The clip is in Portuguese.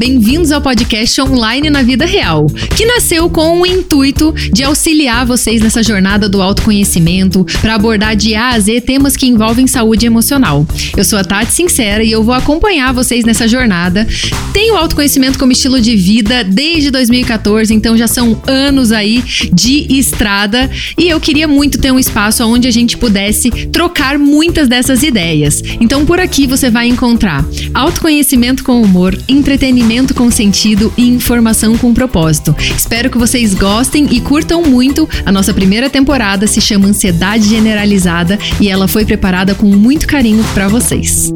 bem-vindos ao podcast Online na Vida Real, que nasceu com o intuito de auxiliar vocês nessa jornada do autoconhecimento para abordar de A a Z temas que envolvem saúde emocional. Eu sou a Tati Sincera e eu vou acompanhar vocês nessa jornada. Tenho autoconhecimento como estilo de vida desde 2014, então já são anos aí de estrada e eu queria muito ter um espaço onde a gente pudesse trocar muitas dessas ideias. Então por aqui você vai encontrar autoconhecimento com humor, entretenimento com sentido e informação com propósito. Espero que vocês gostem e curtam muito. A nossa primeira temporada se chama Ansiedade Generalizada e ela foi preparada com muito carinho para vocês.